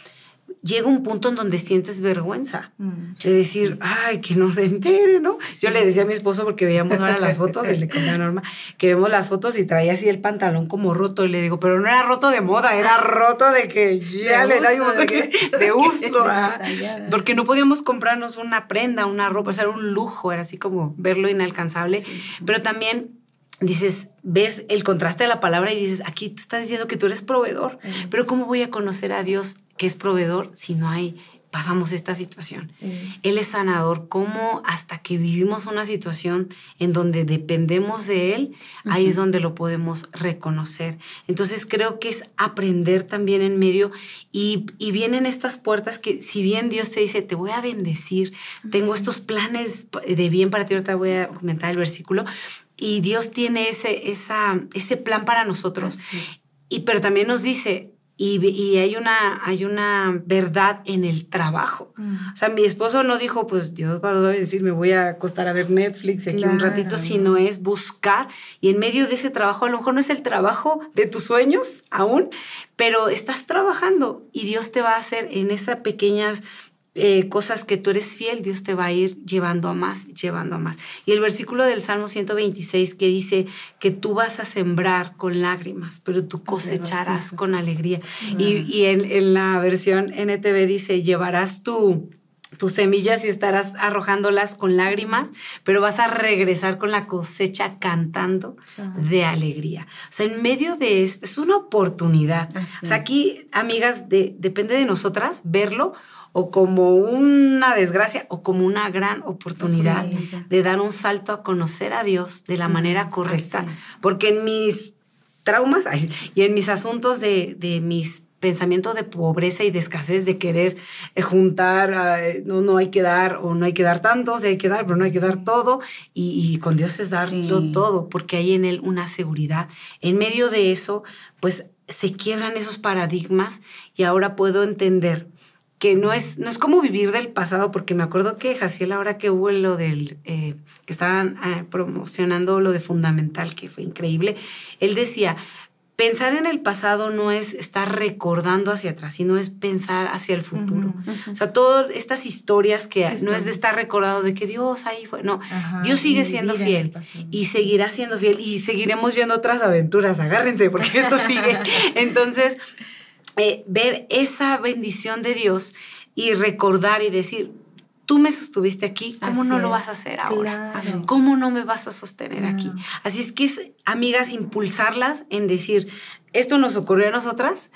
Speaker 4: llega un punto en donde sientes vergüenza mm. de decir, ay, que no se entere, ¿no? Yo le decía a mi esposo, porque veíamos ahora las fotos, y le conté a Norma, que vemos las fotos y traía así el pantalón como roto, y le digo, pero no era roto de moda, era roto de que ya le da de, de, uso, porque no podíamos comprarnos una prenda, una ropa, era un lujo, era así como verlo inalcanzable, pero también dices, ves el contraste de la palabra y dices, aquí tú estás diciendo que tú eres proveedor, pero ¿cómo voy a conocer a Dios que es proveedor si no hay, pasamos esta situación? Él es sanador, ¿cómo hasta que vivimos una situación en donde dependemos de Él, ahí es donde lo podemos reconocer? Entonces creo que es aprender también en medio y, y vienen estas puertas que si bien Dios te dice, te voy a bendecir, tengo estos planes de bien para ti, ahorita voy a comentar el versículo, y Dios tiene ese, esa, ese plan para nosotros. Y, pero también nos dice, y, y, hay, una, hay una verdad en el trabajo. Mm. O sea, mi esposo no dijo, pues Dios va a decir, me voy a acostar a ver Netflix aquí un ratito, sino es buscar. Y en medio de ese trabajo, a lo mejor no es el trabajo de tus sueños aún, pero estás trabajando y Dios te va a hacer en esas pequeñas eh, cosas que tú eres fiel, Dios te va a ir llevando a más, llevando a más. Y el versículo del Salmo 126 que dice que tú vas a sembrar con lágrimas, pero tú cosecharás con alegría. Y, en, la versión NTV dice, llevarás tu, tus semillas y estarás arrojándolas con lágrimas, pero vas a regresar con la cosecha cantando de alegría. O sea, en medio de esto, es una oportunidad. O sea, aquí, amigas, de, depende de nosotras verlo o como una desgracia o como una gran oportunidad de dar un salto a conocer a Dios de la manera correcta. Porque en mis traumas y en mis asuntos de, de mis pensamientos de pobreza y de escasez, de querer eh, juntar, no, no hay que dar o no hay que dar tanto, o hay que dar, pero no hay que dar todo. Y, con Dios es darlo todo, porque hay en Él una seguridad. En medio de eso, pues se quiebran esos paradigmas y ahora puedo entender que no es, no es como vivir del pasado, porque me acuerdo que Jaciel, ahora que hubo lo del, eh, que estaban eh, promocionando lo de fundamental, que fue increíble, él decía, pensar en el pasado no es estar recordando hacia atrás, sino es pensar hacia el futuro. O sea, todas estas historias que no es de estar recordando de que Dios ahí fue, no, Dios sigue siendo fiel y seguirá siendo fiel y seguiremos yendo otras aventuras, agárrense porque esto sigue. Entonces, eh, ver esa bendición de Dios y recordar y decir, tú me sostuviste aquí, ¿cómo no lo vas a hacer ahora? ¿Cómo no me vas a sostener aquí? Así es que es, amigas, impulsarlas en decir, esto nos ocurrió a nosotras,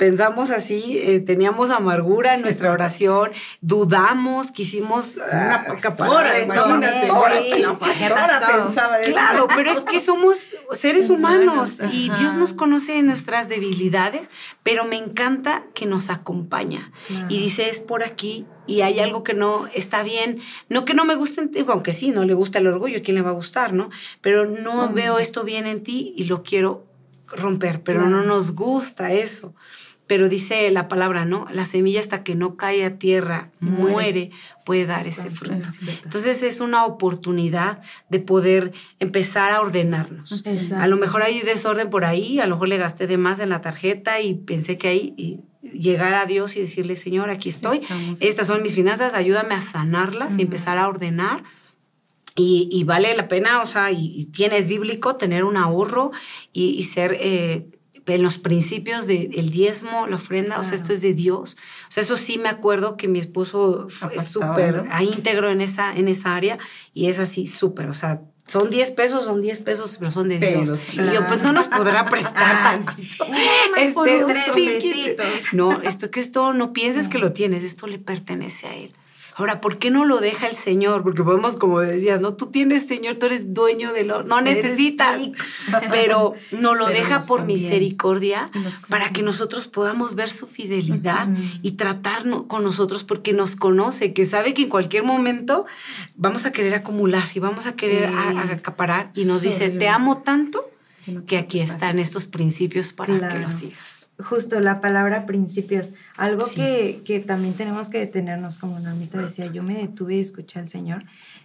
Speaker 4: pensamos así, eh, teníamos amargura en nuestra oración, dudamos, quisimos
Speaker 3: una pastora,
Speaker 4: pensaba eso. Claro, pero es que somos seres humanos y Dios nos conoce nuestras debilidades, pero me encanta que nos acompaña. Y dice es por aquí y hay algo que no está bien, no que no me guste en ti, aunque sí, no le gusta el orgullo, ¿quién le va a gustar, no? Pero no veo esto bien en ti y lo quiero romper, pero no nos gusta eso pero dice la palabra, ¿no? La semilla hasta que no cae a tierra, muere, puede dar ese fruto. Entonces es una oportunidad de poder empezar a ordenarnos. A lo mejor hay desorden por ahí, a lo mejor le gasté de más en la tarjeta y pensé que ahí y llegar a Dios y decirle, Señor, aquí estoy, estas son mis finanzas, ayúdame a sanarlas y empezar a ordenar. Y, vale la pena, o sea, y, tienes bíblico tener un ahorro y, ser... Eh, en los principios del diezmo, la ofrenda, o sea, esto es de Dios. O sea, eso sí me acuerdo que mi esposo es súper íntegro en esa, en esa área y es así súper, o sea, son 10 pesos, son 10 pesos, pero son de Dios. Y yo, pues no nos podrá prestar tantito. este, no, esto que esto no pienses que lo tienes, esto le pertenece a él. Ahora, ¿por qué no lo deja el Señor? Porque podemos, como decías, ¿no? Tú tienes, Señor, tú eres dueño de lo... No necesitas, pero no lo deja por misericordia para que nosotros podamos ver su fidelidad y tratar con nosotros porque nos conoce, que sabe que en cualquier momento vamos a querer acumular y vamos a querer acaparar y nos dice, te amo tanto que aquí están estos principios para que los sigas.
Speaker 2: Justo la palabra principios, algo que, que, también tenemos que detenernos, como Normita decía, yo me detuve y escuché al Señor,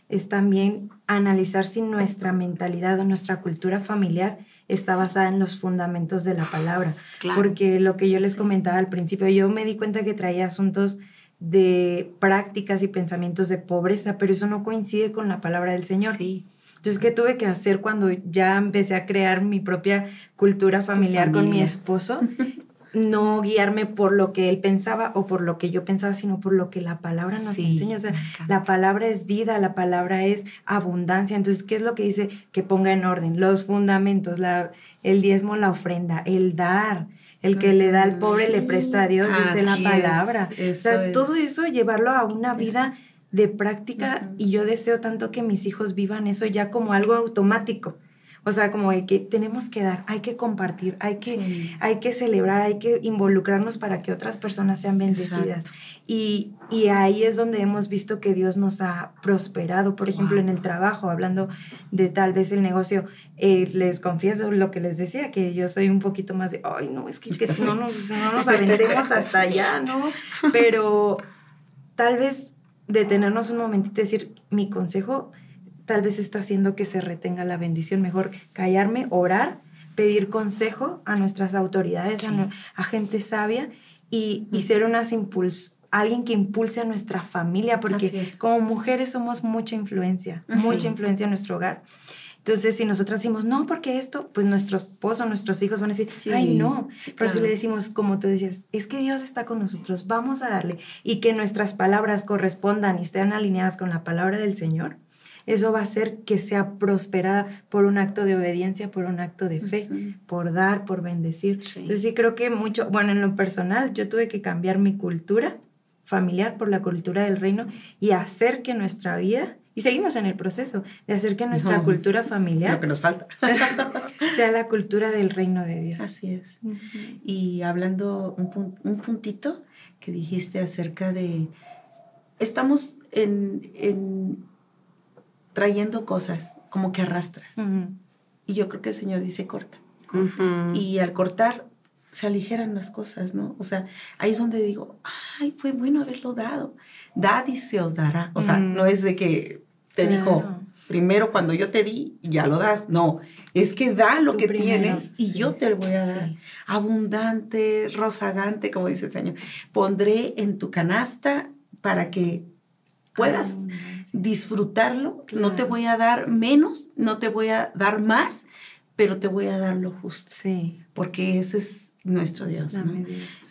Speaker 2: es también analizar si nuestra mentalidad o nuestra cultura familiar está basada en los fundamentos de la palabra. Porque lo que yo les comentaba al principio, yo me di cuenta que traía asuntos de prácticas y pensamientos de pobreza, pero eso no coincide con la palabra del Señor. Sí. Entonces, ¿qué tuve que hacer cuando ya empecé a crear mi propia cultura familiar con mi esposo? no guiarme por lo que él pensaba o por lo que yo pensaba, sino por lo que la palabra nos enseña. O sea, la palabra es vida, la palabra es abundancia. Entonces, ¿qué es lo que dice? Que ponga en orden los fundamentos, la, el diezmo, la ofrenda, el dar. El que le da al pobre le presta a Dios, dice la palabra. o sea, todo eso llevarlo a una vida de práctica y yo deseo tanto que mis hijos vivan eso ya como algo automático. O sea, como de que tenemos que dar, hay que compartir, hay que, hay que celebrar, hay que involucrarnos para que otras personas sean bendecidas. Y, y, ahí es donde hemos visto que Dios nos ha prosperado. Por ejemplo, en el trabajo, hablando de tal vez el negocio, eh, les confieso lo que les decía, que yo soy un poquito más de, ay, no, es que, no, nos, no nos aventemos hasta allá, ¿no? Pero tal vez detenernos un momentito y decir, mi consejo tal vez está haciendo que se retenga la bendición. Mejor callarme, orar, pedir consejo a nuestras autoridades, a, gente sabia y, ser unas impuls alguien que impulse a nuestra familia, porque como mujeres somos mucha influencia, mucha influencia en nuestro hogar. Entonces, si nosotras decimos, no, porque esto, pues nuestro esposo, nuestros hijos van a decir, ay, no. Pero si le decimos, como tú decías, es que Dios está con nosotros, vamos a darle, y que nuestras palabras correspondan y estén alineadas con la palabra del Señor, eso va a hacer que sea prosperada por un acto de obediencia, por un acto de fe, por dar, por bendecir. Entonces sí creo que mucho, bueno, en lo personal yo tuve que cambiar mi cultura familiar por la cultura del reino y hacer que nuestra vida y seguimos en el proceso de hacer que nuestra cultura familiar.
Speaker 3: Lo que nos falta.
Speaker 2: sea la cultura del reino de Dios.
Speaker 3: Así es. Y hablando un, un, puntito que dijiste acerca de. Estamos en, en trayendo cosas como que arrastras. Y yo creo que el Señor dice corta. Y al cortar se aligeran las cosas, ¿no? O sea, ahí es donde digo, ay, fue bueno haberlo dado. Dad y se os dará. O sea, no es de que te dijo, primero cuando yo te di, ya lo das. No, es que da lo que tienes y yo te lo voy a dar. Abundante, rozagante, como dice el Señor. Pondré en tu canasta para que puedas disfrutarlo. No te voy a dar menos, no te voy a dar más, pero te voy a dar lo justo. Sí. Porque ese es nuestro Dios.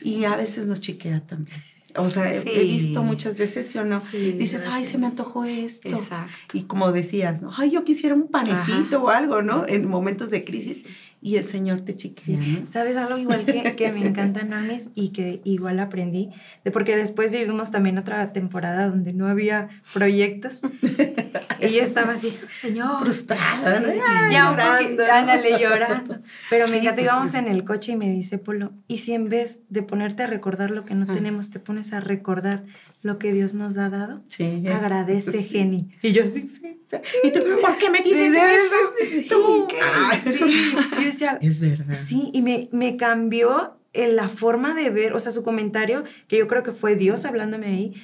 Speaker 3: Y a veces nos chiquea también. O sea, he visto muchas veces, ¿sí o no? Dices, ay, se me antojó esto. Exacto. Y como decías, ¿no? Ay, yo quisiera un panecito o algo, ¿no? En momentos de crisis. y el Señor te chiquea, ¿no?
Speaker 2: ¿Sabes algo igual que, que me encanta, Namis? Y que igual aprendí, de porque después vivimos también otra temporada donde no había proyectos. y yo estaba así, Señor.
Speaker 3: Frustrada, ¿no?
Speaker 2: ya llorando. ándale, llorando. Pero me encanta, pues, íbamos en el coche y me dice, Polo, ¿y si en vez de ponerte a recordar lo que no tenemos, te pones a recordar lo que Dios nos ha dado. Sí, Agradece, Jenny.
Speaker 3: Y yo sí, sí. ¿Y tú por qué me dices eso? ¿Tú?
Speaker 2: Ah, sí. Yo decía,
Speaker 3: es verdad.
Speaker 2: Sí, y me, me cambió en la forma de ver, o sea, su comentario, que yo creo que fue Dios hablándome ahí,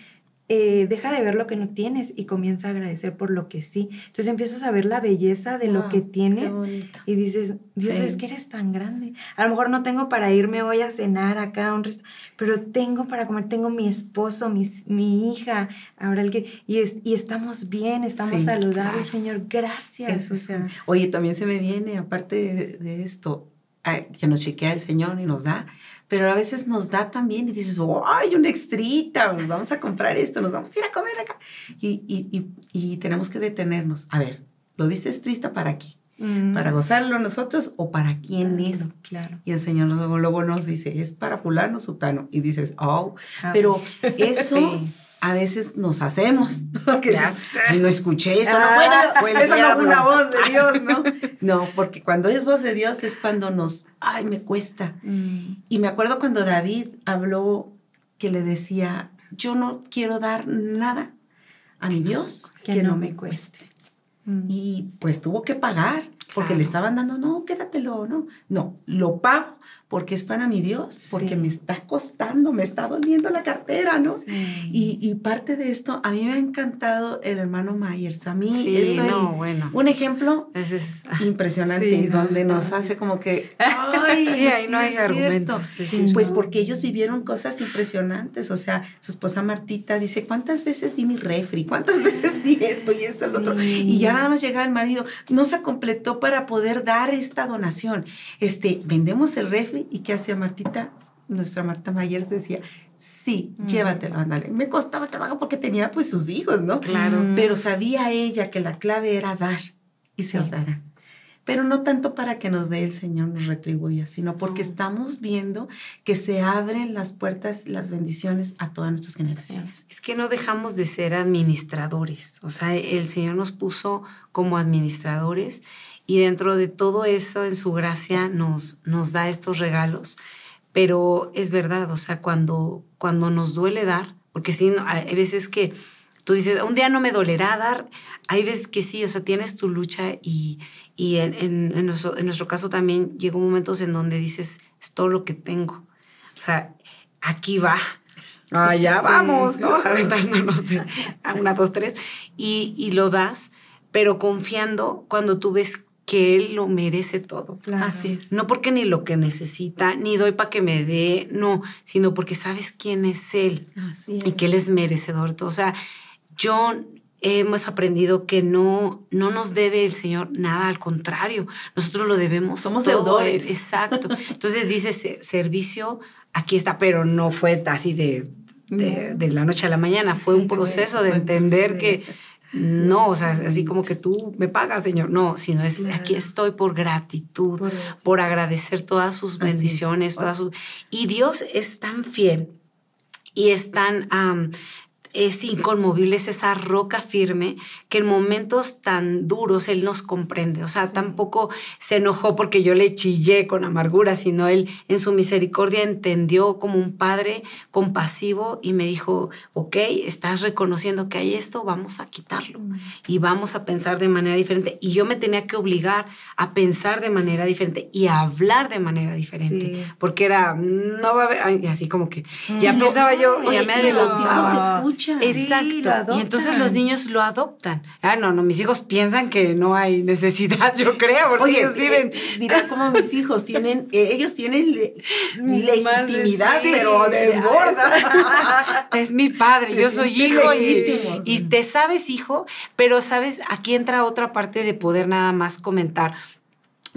Speaker 2: eh, deja de ver lo que no tienes y comienza a agradecer por lo que sí. Entonces empiezas a ver la belleza de lo que tienes y dices, Dios, es que eres tan grande. A lo mejor no tengo para irme hoy a cenar acá a un restaurante, pero tengo para comer, tengo mi esposo, mi, mi hija, ahora el que, y, y estamos bien, estamos saludables, Señor, gracias.
Speaker 3: Oye, también se me viene, aparte de, esto, que nos chequea el Señor y nos da, pero a veces nos da también y dices, ¡ay, una extrita! Nos vamos a comprar esto, nos vamos a ir a comer acá. Y, y, y, tenemos que detenernos. A ver, ¿lo dices triste para qué? Mm. ¿Para gozarlo nosotros o para quién es?
Speaker 2: Claro.
Speaker 3: Y el Señor luego, luego nos dice, es para fulano, sutano. Y dices, oh, ah. pero eso a veces nos hacemos. y no escuché eso, ah, no fue, eso no fue una voz de Dios, ¿no? No, porque cuando es voz de Dios es cuando nos, ay, me cuesta. Mm. Y me acuerdo cuando David habló que le decía, yo no quiero dar nada a mi Dios que, no, me cueste. Mm. Y pues tuvo que pagar porque le estaban dando, no, quédatelo, no. No, lo pago porque es para mi Dios, porque me está costando, me está doliendo la cartera, ¿no? Y, parte de esto, a mí me ha encantado el hermano Myers. A mí eso es un ejemplo es, impresionante, donde nos hace como que, ay,
Speaker 4: sí, ahí no hay argumentos.
Speaker 3: Pues porque ellos vivieron cosas impresionantes. O sea, su esposa Martita dice, ¿cuántas veces di mi refri? ¿Cuántas veces di esto y esto y otro? Y ya nada más llega el marido, no se completó para poder dar esta donación. Este, vendemos el refri ¿Y qué hacía Martita? Nuestra Marta Mayer decía, sí, mm. llévatelo, ándale. Me costaba trabajo porque tenía pues sus hijos, ¿no?
Speaker 4: Claro.
Speaker 3: Pero sabía ella que la clave era dar y se os dará. Pero no tanto para que nos dé el Señor, nos retribuya, sino porque estamos viendo que se abren las puertas, las bendiciones a todas nuestras generaciones.
Speaker 4: Es que no dejamos de ser administradores. O sea, el Señor nos puso como administradores y dentro de todo eso, en su gracia, nos, nos da estos regalos. Pero es verdad, o sea, cuando, cuando nos duele dar, porque sí, hay veces que tú dices, un día no me dolerá dar, hay veces que sí, o sea, tienes tu lucha y, y en, en, nuestro, en nuestro caso también llegó momentos en donde dices, es todo lo que tengo. O sea, aquí va, allá vamos, ¿no? Aventándonos de a una, dos, tres, y, y, lo das, pero confiando cuando tú ves que él lo merece todo.
Speaker 3: Así es.
Speaker 4: No porque ni lo que necesita, ni doy para que me dé, no, sino porque sabes quién es él y que él es merecedor. O sea, yo hemos aprendido que no, no nos debe el Señor nada, al contrario, nosotros lo debemos.
Speaker 3: Somos deudores.
Speaker 4: Exacto. Entonces dice servicio, aquí está, pero no fue así de, de, la noche a la mañana, fue un proceso de entender que no, o sea, así como que tú me pagas, Señor. No, sino es aquí estoy por gratitud, por, agradecer todas sus bendiciones, todas sus... Y Dios es tan fiel y es tan es inconmovible, es esa roca firme que en momentos tan duros Él nos comprende. O sea, tampoco se enojó porque yo le chillé con amargura, sino Él en su misericordia entendió como un padre compasivo y me dijo, ok, estás reconociendo que hay esto, vamos a quitarlo y vamos a pensar de manera diferente. Y yo me tenía que obligar a pensar de manera diferente y a hablar de manera diferente, porque era, no va a haber, así como que ya pensaba yo, ya me
Speaker 3: de
Speaker 4: Exacto. y entonces los niños lo adoptan. Ah, no, no, mis hijos piensan que no hay necesidad, yo creo, porque ellos viven.
Speaker 3: mira cómo mis hijos tienen, eh, ellos tienen legitimidad, pero desborda.
Speaker 4: es mi padre, yo soy hijo y, y te sabes hijo, pero sabes, aquí entra otra parte de poder nada más comentar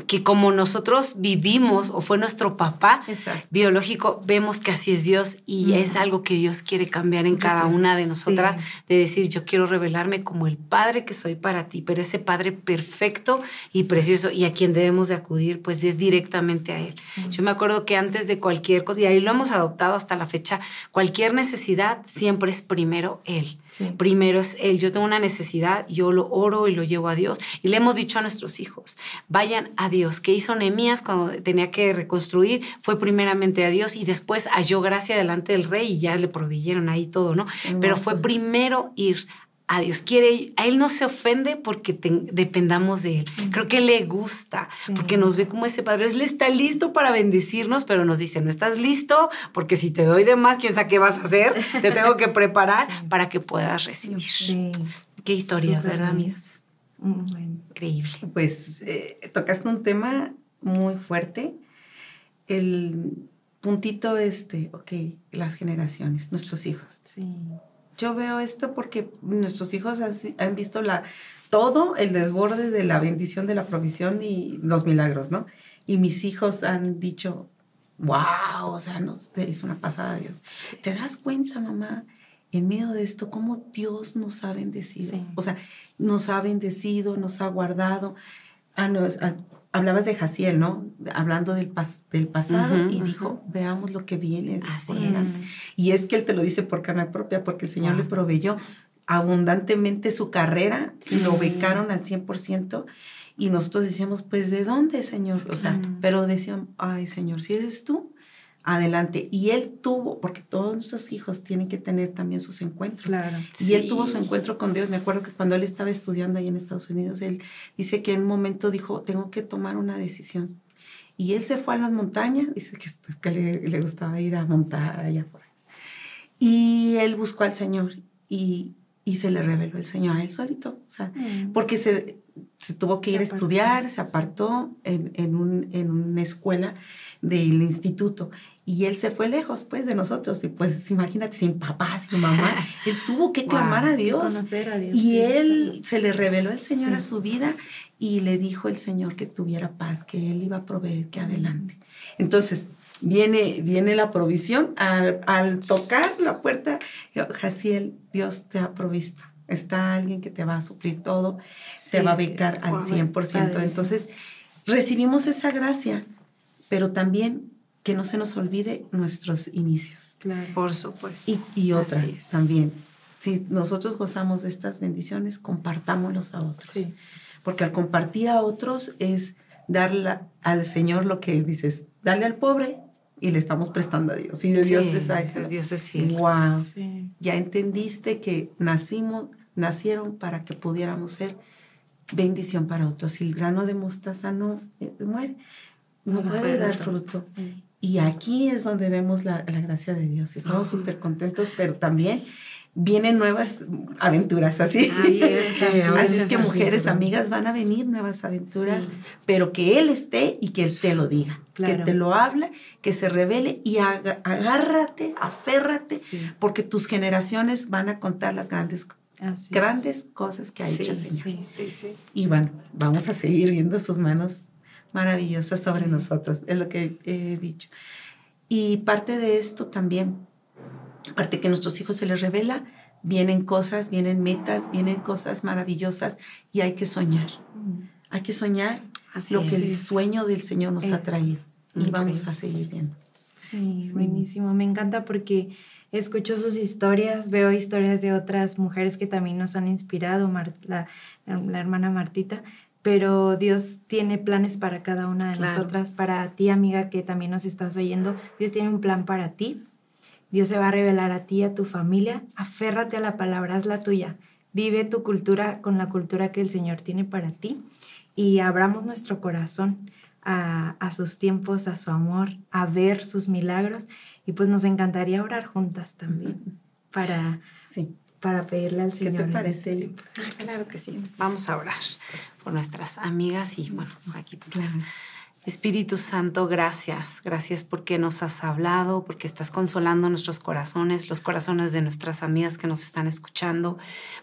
Speaker 4: que como nosotros vivimos o fue nuestro papá biológico, vemos que así es Dios y es algo que Dios quiere cambiar en cada una de nosotras, de decir, yo quiero revelarme como el Padre que soy para ti, pero ese Padre perfecto y precioso y a quien debemos de acudir, pues es directamente a Él. Yo me acuerdo que antes de cualquier cosa, y ahí lo hemos adoptado hasta la fecha, cualquier necesidad siempre es primero Él. Primero es Él. Yo tengo una necesidad, yo lo oro y lo llevo a Dios. Y le hemos dicho a nuestros hijos, vayan a Dios. ¿Qué hizo Nehemías cuando tenía que reconstruir? Fue primeramente a Dios y después halló gracia delante del rey y ya le proveyeron ahí todo, ¿no? Pero fue primero ir a Dios. Quiere, a Él no se ofende porque dependamos de Él. Creo que le gusta, porque nos ve como ese Padre. Él está listo para bendecirnos, pero nos dice, no estás listo, porque si te doy de más, quién sabe qué vas a hacer. Te tengo que preparar para que puedas recibir. Qué historias, ¿verdad, amigas? Increíble.
Speaker 3: Pues eh, tocaste un tema muy fuerte. El puntito este, ok, las generaciones, nuestros hijos.
Speaker 2: Sí.
Speaker 3: yo veo esto porque nuestros hijos han, visto la, todo el desborde de la bendición de la provisión y los milagros, ¿no? Y mis hijos han dicho, wow, o sea, nos es una pasada Dios. ¿Te das cuenta, mamá, en medio de esto, cómo Dios nos ha bendecido? O sea, nos ha bendecido, nos ha guardado. Ah, ah, hablabas de Jaciel, ¿no? Hablando del, del pasado y dijo, veamos lo que viene.
Speaker 4: Así es.
Speaker 3: Y es que él te lo dice por carne propia, porque el Señor le proveyó abundantemente su carrera, y lo becaron al 100%. Y nosotros decíamos, pues, ¿de dónde, Señor? O sea, pero decían, ay, Señor, si eres tú, adelante. Y él tuvo, porque todos nuestros hijos tienen que tener también sus encuentros. Claro. Y él tuvo su encuentro con Dios. Me acuerdo que cuando él estaba estudiando ahí en Estados Unidos, él dice que en un momento dijo, tengo que tomar una decisión. Y él se fue a las montañas, dice que, que le, le, gustaba ir a montar allá por ahí. Y él buscó al Señor y, y se le reveló el Señor a él solito. O sea, mm. porque se, se, tuvo que ir a estudiar, se apartó en, en, un, en una escuela del instituto y él se fue lejos, pues, de nosotros. Y pues, imagínate, sin papá, sin mamá. Él tuvo que clamar a, Dios. a Dios. Y él se le reveló el Señor a su vida y le dijo el Señor que tuviera paz, que él iba a proveer, que adelante. Entonces, viene, viene la provisión. Al, tocar la puerta, Jaciel, Dios te ha provisto. Está alguien que te va a suplir todo, se va a becar al 100%. Entonces, recibimos esa gracia, pero también que no se nos olvide nuestros inicios.
Speaker 4: Claro. Por supuesto.
Speaker 3: Y, y otra también. Si nosotros gozamos de estas bendiciones, compartámoslos a otros. Sí. Porque al compartir a otros es darle al Señor lo que dices, darle al pobre y le estamos prestando a Dios. Y Dios te está
Speaker 4: Dios es fiel.
Speaker 3: Wow. Ya entendiste que nacimos, nacieron para que pudiéramos ser bendición para otros. Si el grano de mostaza no eh, muere, no, puede, dar fruto. Y aquí es donde vemos la, la gracia de Dios. Estamos súper contentos, pero también vienen nuevas aventuras, así. Así es, que, así es que mujeres, amigas, van a venir nuevas aventuras, pero que Él esté y que Él te lo diga, que te lo hable, que se revele y agárrate, aférrate, porque tus generaciones van a contar las grandes grandes cosas que ha hecho el Señor. Sí, sí, y bueno, vamos a seguir viendo sus manos maravillosa sobre nosotros, es lo que he dicho. Y parte de esto también, aparte que a nuestros hijos se les revela, vienen cosas, vienen metas, vienen cosas maravillosas y hay que soñar. Hay que soñar lo que el sueño del Señor nos ha traído y vamos a seguir viendo.
Speaker 2: Sí, buenísimo. Me encanta porque escucho sus historias, veo historias de otras mujeres que también nos han inspirado, la, la, hermana Martita, pero Dios tiene planes para cada una de nosotras, para ti amiga que también nos estás oyendo, Dios tiene un plan para ti, Dios se va a revelar a ti, a tu familia, aférrate a la palabra, es la tuya, vive tu cultura con la cultura que el Señor tiene para ti y abramos nuestro corazón a, a sus tiempos, a su amor, a ver sus milagros. Y pues nos encantaría orar juntas también para... Sí para pedirle al Señor.
Speaker 3: ¿Qué te parece,
Speaker 4: Claro que sí. Vamos a orar por nuestras amigas y bueno, aquí por Espíritu Santo, gracias. Gracias porque nos has hablado, porque estás consolando nuestros corazones, los corazones de nuestras amigas que nos están escuchando,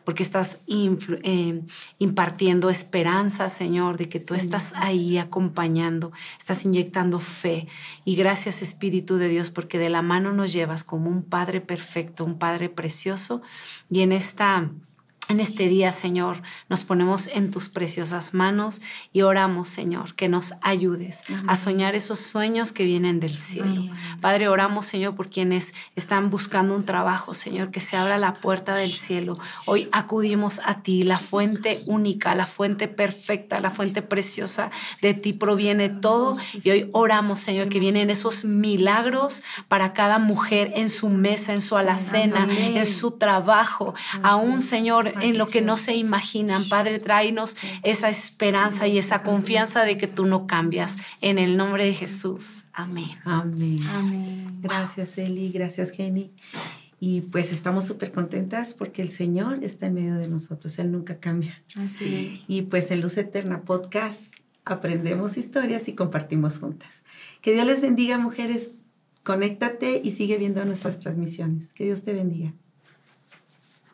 Speaker 4: porque estás eh, impartiendo esperanza, Señor, de que tú estás ahí acompañando, estás inyectando fe. Y gracias, Espíritu de Dios, porque de la mano nos llevas como un Padre perfecto, un Padre precioso. Y en esta en este día, Señor, nos ponemos en tus preciosas manos y oramos, Señor, que nos ayudes a soñar esos sueños que vienen del cielo. Padre, oramos, Señor, por quienes están buscando un trabajo, Señor, que se abra la puerta del cielo. Hoy acudimos a ti, la fuente única, la fuente perfecta, la fuente preciosa. De ti proviene todo. Y hoy oramos, Señor, que vienen esos milagros para cada mujer en su mesa, en su alacena, en su trabajo. Aún, Señor, en lo que no se imaginan. Padre, tráenos esa esperanza y esa confianza de que tú no cambias. En el nombre de Jesús. Amén.
Speaker 3: Amén. Gracias, Eli. Gracias, Jenny. Y pues estamos súper contentas porque el Señor está en medio de nosotros. Él nunca cambia. Así Y pues en Luz Eterna Podcast aprendemos historias y compartimos juntas. Que Dios les bendiga, mujeres. Conéctate y sigue viendo nuestras transmisiones. Que Dios te bendiga.